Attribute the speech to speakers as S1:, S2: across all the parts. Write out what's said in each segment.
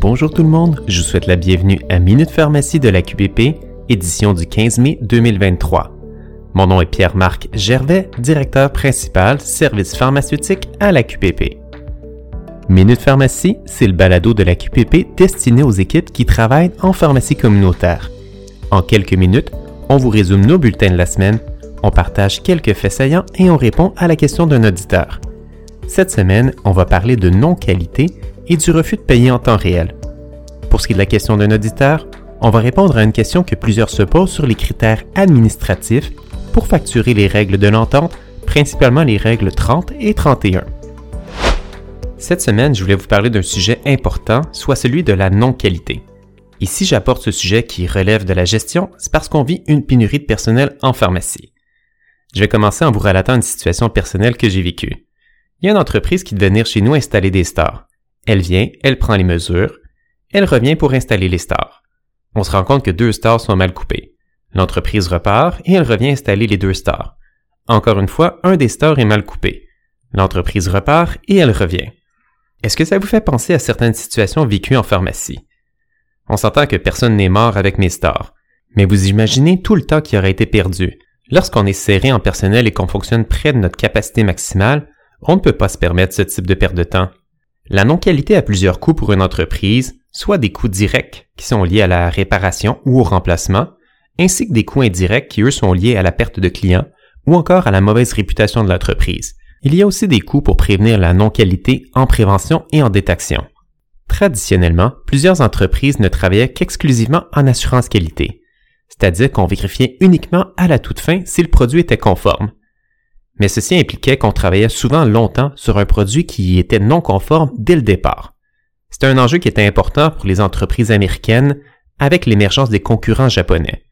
S1: Bonjour tout le monde, je vous souhaite la bienvenue à Minute Pharmacie de la QPP, édition du 15 mai 2023. Mon nom est Pierre-Marc Gervais, directeur principal service pharmaceutique à la QPP. Minute Pharmacie, c'est le balado de la QPP destiné aux équipes qui travaillent en pharmacie communautaire. En quelques minutes, on vous résume nos bulletins de la semaine, on partage quelques faits saillants et on répond à la question d'un auditeur. Cette semaine, on va parler de non-qualité et du refus de payer en temps réel. Pour ce qui est de la question d'un auditeur, on va répondre à une question que plusieurs se posent sur les critères administratifs pour facturer les règles de l'entente, principalement les règles 30 et 31. Cette semaine, je voulais vous parler d'un sujet important, soit celui de la non-qualité. Ici, j'apporte ce sujet qui relève de la gestion, c'est parce qu'on vit une pénurie de personnel en pharmacie. Je vais commencer en vous relatant une situation personnelle que j'ai vécue. Il y a une entreprise qui devait venir chez nous installer des stars. Elle vient, elle prend les mesures, elle revient pour installer les stars. On se rend compte que deux stars sont mal coupées. L'entreprise repart et elle revient installer les deux stars. Encore une fois, un des stars est mal coupé. L'entreprise repart et elle revient. Est-ce que ça vous fait penser à certaines situations vécues en pharmacie? On s'entend que personne n'est mort avec mes stars, mais vous imaginez tout le temps qui aurait été perdu. Lorsqu'on est serré en personnel et qu'on fonctionne près de notre capacité maximale, on ne peut pas se permettre ce type de perte de temps. La non-qualité a plusieurs coûts pour une entreprise, soit des coûts directs qui sont liés à la réparation ou au remplacement, ainsi que des coûts indirects qui eux sont liés à la perte de clients ou encore à la mauvaise réputation de l'entreprise. Il y a aussi des coûts pour prévenir la non-qualité en prévention et en détection. Traditionnellement, plusieurs entreprises ne travaillaient qu'exclusivement en assurance qualité, c'est-à-dire qu'on vérifiait uniquement à la toute fin si le produit était conforme, mais ceci impliquait qu'on travaillait souvent longtemps sur un produit qui était non conforme dès le départ. C'était un enjeu qui était important pour les entreprises américaines avec l'émergence des concurrents japonais.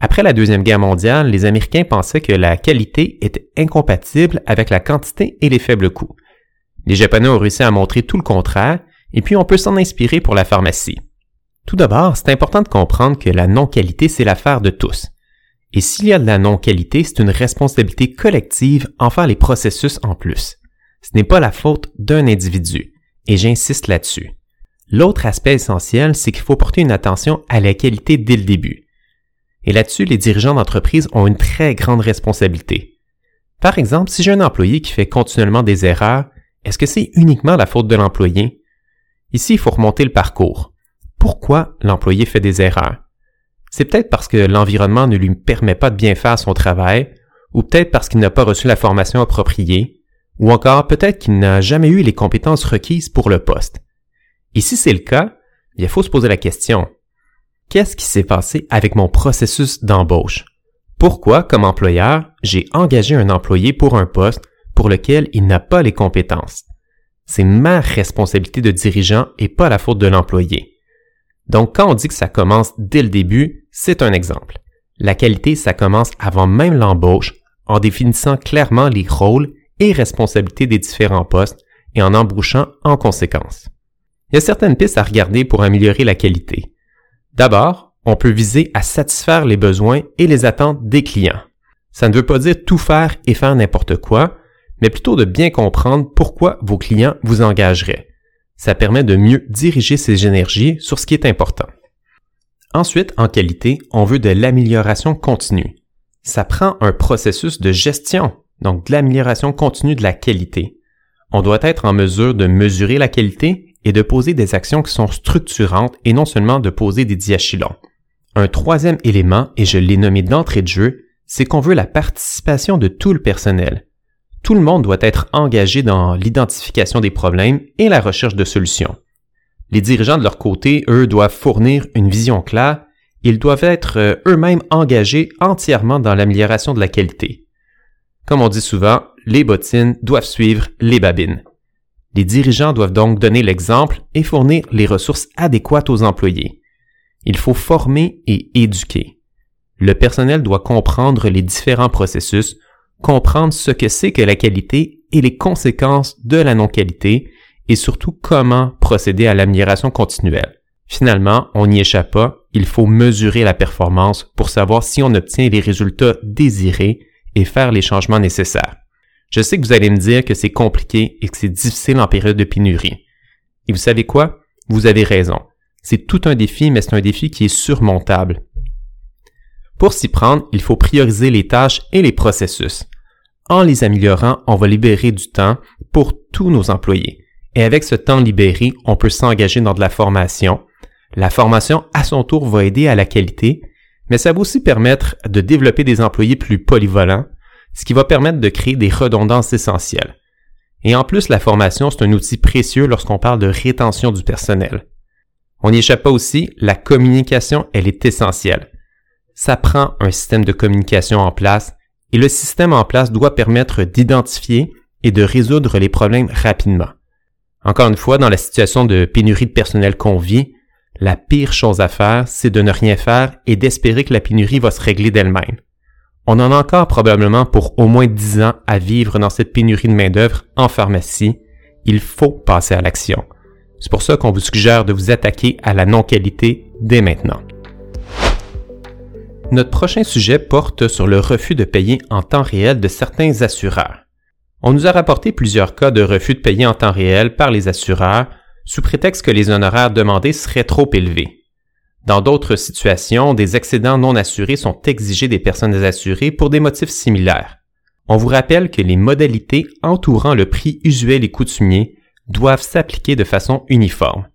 S1: Après la Deuxième Guerre mondiale, les Américains pensaient que la qualité était incompatible avec la quantité et les faibles coûts. Les Japonais ont réussi à montrer tout le contraire, et puis on peut s'en inspirer pour la pharmacie. Tout d'abord, c'est important de comprendre que la non-qualité, c'est l'affaire de tous. Et s'il y a de la non-qualité, c'est une responsabilité collective en faire les processus en plus. Ce n'est pas la faute d'un individu, et j'insiste là-dessus. L'autre aspect essentiel, c'est qu'il faut porter une attention à la qualité dès le début. Et là-dessus, les dirigeants d'entreprise ont une très grande responsabilité. Par exemple, si j'ai un employé qui fait continuellement des erreurs, est-ce que c'est uniquement la faute de l'employé? Ici, il faut remonter le parcours. Pourquoi l'employé fait des erreurs? C'est peut-être parce que l'environnement ne lui permet pas de bien faire son travail, ou peut-être parce qu'il n'a pas reçu la formation appropriée, ou encore peut-être qu'il n'a jamais eu les compétences requises pour le poste. Et si c'est le cas, il faut se poser la question. Qu'est-ce qui s'est passé avec mon processus d'embauche? Pourquoi, comme employeur, j'ai engagé un employé pour un poste pour lequel il n'a pas les compétences? C'est ma responsabilité de dirigeant et pas la faute de l'employé. Donc quand on dit que ça commence dès le début, c'est un exemple. La qualité, ça commence avant même l'embauche, en définissant clairement les rôles et responsabilités des différents postes et en embauchant en conséquence. Il y a certaines pistes à regarder pour améliorer la qualité. D'abord, on peut viser à satisfaire les besoins et les attentes des clients. Ça ne veut pas dire tout faire et faire n'importe quoi, mais plutôt de bien comprendre pourquoi vos clients vous engageraient. Ça permet de mieux diriger ses énergies sur ce qui est important. Ensuite, en qualité, on veut de l'amélioration continue. Ça prend un processus de gestion, donc de l'amélioration continue de la qualité. On doit être en mesure de mesurer la qualité et de poser des actions qui sont structurantes et non seulement de poser des diachylons. Un troisième élément, et je l'ai nommé d'entrée de jeu, c'est qu'on veut la participation de tout le personnel tout le monde doit être engagé dans l'identification des problèmes et la recherche de solutions. Les dirigeants de leur côté, eux, doivent fournir une vision claire, ils doivent être euh, eux-mêmes engagés entièrement dans l'amélioration de la qualité. Comme on dit souvent, les bottines doivent suivre les babines. Les dirigeants doivent donc donner l'exemple et fournir les ressources adéquates aux employés. Il faut former et éduquer. Le personnel doit comprendre les différents processus comprendre ce que c'est que la qualité et les conséquences de la non-qualité et surtout comment procéder à l'amélioration continuelle. Finalement, on n'y échappe pas, il faut mesurer la performance pour savoir si on obtient les résultats désirés et faire les changements nécessaires. Je sais que vous allez me dire que c'est compliqué et que c'est difficile en période de pénurie. Et vous savez quoi? Vous avez raison. C'est tout un défi, mais c'est un défi qui est surmontable. Pour s'y prendre, il faut prioriser les tâches et les processus. En les améliorant, on va libérer du temps pour tous nos employés. Et avec ce temps libéré, on peut s'engager dans de la formation. La formation, à son tour, va aider à la qualité, mais ça va aussi permettre de développer des employés plus polyvalents, ce qui va permettre de créer des redondances essentielles. Et en plus, la formation, c'est un outil précieux lorsqu'on parle de rétention du personnel. On n'y échappe pas aussi, la communication, elle est essentielle. Ça prend un système de communication en place et le système en place doit permettre d'identifier et de résoudre les problèmes rapidement. Encore une fois, dans la situation de pénurie de personnel qu'on vit, la pire chose à faire, c'est de ne rien faire et d'espérer que la pénurie va se régler d'elle-même. On en a encore probablement pour au moins 10 ans à vivre dans cette pénurie de main-d'œuvre en pharmacie. Il faut passer à l'action. C'est pour ça qu'on vous suggère de vous attaquer à la non-qualité dès maintenant. Notre prochain sujet porte sur le refus de payer en temps réel de certains assureurs. On nous a rapporté plusieurs cas de refus de payer en temps réel par les assureurs sous prétexte que les honoraires demandés seraient trop élevés. Dans d'autres situations, des excédents non assurés sont exigés des personnes assurées pour des motifs similaires. On vous rappelle que les modalités entourant le prix usuel et coutumier doivent s'appliquer de façon uniforme.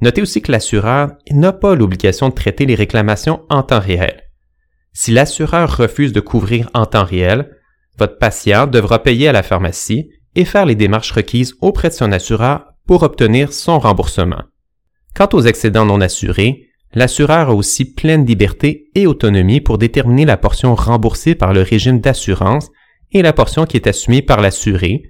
S1: Notez aussi que l'assureur n'a pas l'obligation de traiter les réclamations en temps réel. Si l'assureur refuse de couvrir en temps réel, votre patient devra payer à la pharmacie et faire les démarches requises auprès de son assureur pour obtenir son remboursement. Quant aux excédents non assurés, l'assureur a aussi pleine liberté et autonomie pour déterminer la portion remboursée par le régime d'assurance et la portion qui est assumée par l'assuré,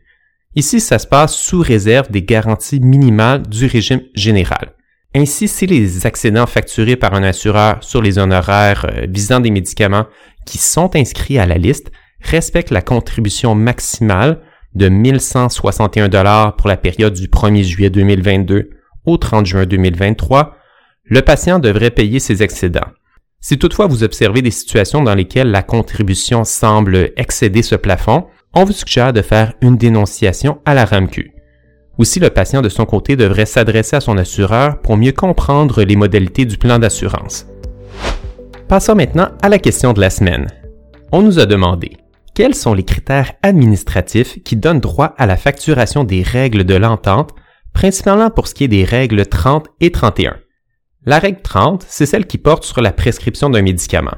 S1: Ici, ça se passe sous réserve des garanties minimales du régime général. Ainsi, si les excédents facturés par un assureur sur les honoraires euh, visant des médicaments qui sont inscrits à la liste respectent la contribution maximale de 1161 dollars pour la période du 1er juillet 2022 au 30 juin 2023, le patient devrait payer ses excédents. Si toutefois vous observez des situations dans lesquelles la contribution semble excéder ce plafond, on vous suggère de faire une dénonciation à la RAMQ. Aussi, le patient de son côté devrait s'adresser à son assureur pour mieux comprendre les modalités du plan d'assurance. Passons maintenant à la question de la semaine. On nous a demandé quels sont les critères administratifs qui donnent droit à la facturation des règles de l'entente, principalement pour ce qui est des règles 30 et 31. La règle 30, c'est celle qui porte sur la prescription d'un médicament.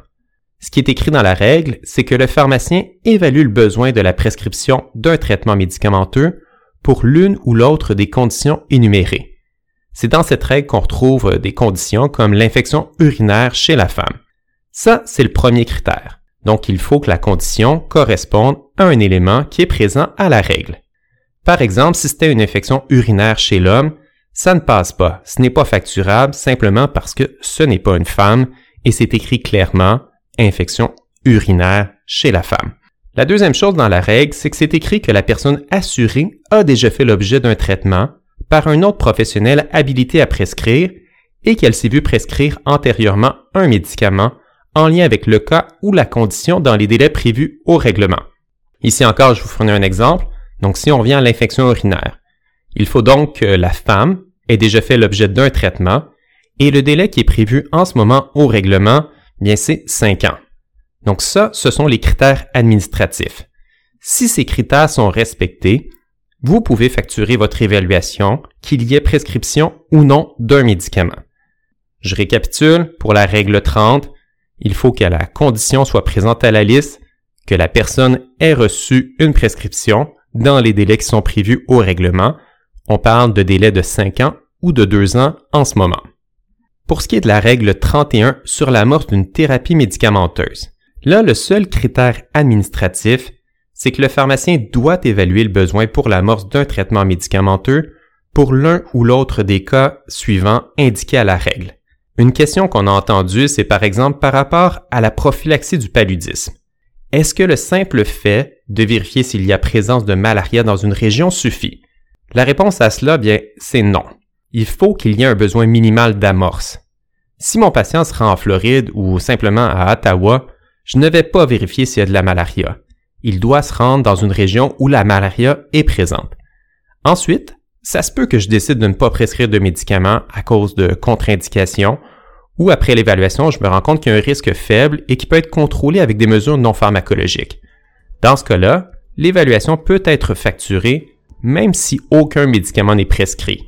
S1: Ce qui est écrit dans la règle, c'est que le pharmacien évalue le besoin de la prescription d'un traitement médicamenteux pour l'une ou l'autre des conditions énumérées. C'est dans cette règle qu'on retrouve des conditions comme l'infection urinaire chez la femme. Ça, c'est le premier critère. Donc, il faut que la condition corresponde à un élément qui est présent à la règle. Par exemple, si c'était une infection urinaire chez l'homme, ça ne passe pas. Ce n'est pas facturable simplement parce que ce n'est pas une femme et c'est écrit clairement infection urinaire chez la femme. La deuxième chose dans la règle, c'est que c'est écrit que la personne assurée a déjà fait l'objet d'un traitement par un autre professionnel habilité à prescrire et qu'elle s'est vue prescrire antérieurement un médicament en lien avec le cas ou la condition dans les délais prévus au règlement. Ici encore, je vous fournis un exemple. Donc, si on vient à l'infection urinaire, il faut donc que la femme ait déjà fait l'objet d'un traitement et le délai qui est prévu en ce moment au règlement bien c'est 5 ans. Donc ça, ce sont les critères administratifs. Si ces critères sont respectés, vous pouvez facturer votre évaluation, qu'il y ait prescription ou non d'un médicament. Je récapitule, pour la règle 30, il faut que la condition soit présente à la liste, que la personne ait reçu une prescription dans les délais qui sont prévus au règlement. On parle de délais de 5 ans ou de 2 ans en ce moment. Pour ce qui est de la règle 31 sur l'amorce d'une thérapie médicamenteuse, là, le seul critère administratif, c'est que le pharmacien doit évaluer le besoin pour l'amorce d'un traitement médicamenteux pour l'un ou l'autre des cas suivants indiqués à la règle. Une question qu'on a entendue, c'est par exemple par rapport à la prophylaxie du paludisme. Est-ce que le simple fait de vérifier s'il y a présence de malaria dans une région suffit? La réponse à cela, bien, c'est non il faut qu'il y ait un besoin minimal d'amorce. Si mon patient sera en Floride ou simplement à Ottawa, je ne vais pas vérifier s'il y a de la malaria. Il doit se rendre dans une région où la malaria est présente. Ensuite, Ça se peut que je décide de ne pas prescrire de médicaments à cause de contre-indications ou après l'évaluation, je me rends compte qu'il y a un risque faible et qui peut être contrôlé avec des mesures non pharmacologiques. Dans ce cas-là, l'évaluation peut être facturée même si aucun médicament n'est prescrit.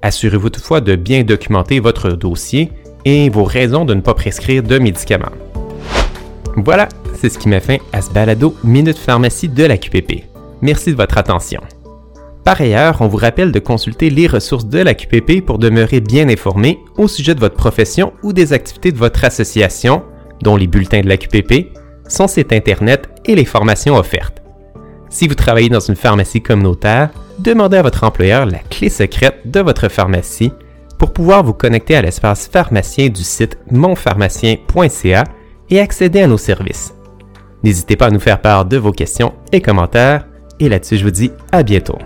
S1: Assurez-vous toutefois de bien documenter votre dossier et vos raisons de ne pas prescrire de médicaments. Voilà, c'est ce qui met fin à ce balado Minute Pharmacie de la QPP. Merci de votre attention. Par ailleurs, on vous rappelle de consulter les ressources de la QPP pour demeurer bien informé au sujet de votre profession ou des activités de votre association, dont les bulletins de la QPP, son site Internet et les formations offertes. Si vous travaillez dans une pharmacie communautaire, demandez à votre employeur la clé secrète de votre pharmacie pour pouvoir vous connecter à l'espace pharmacien du site monpharmacien.ca et accéder à nos services. N'hésitez pas à nous faire part de vos questions et commentaires. Et là-dessus, je vous dis à bientôt.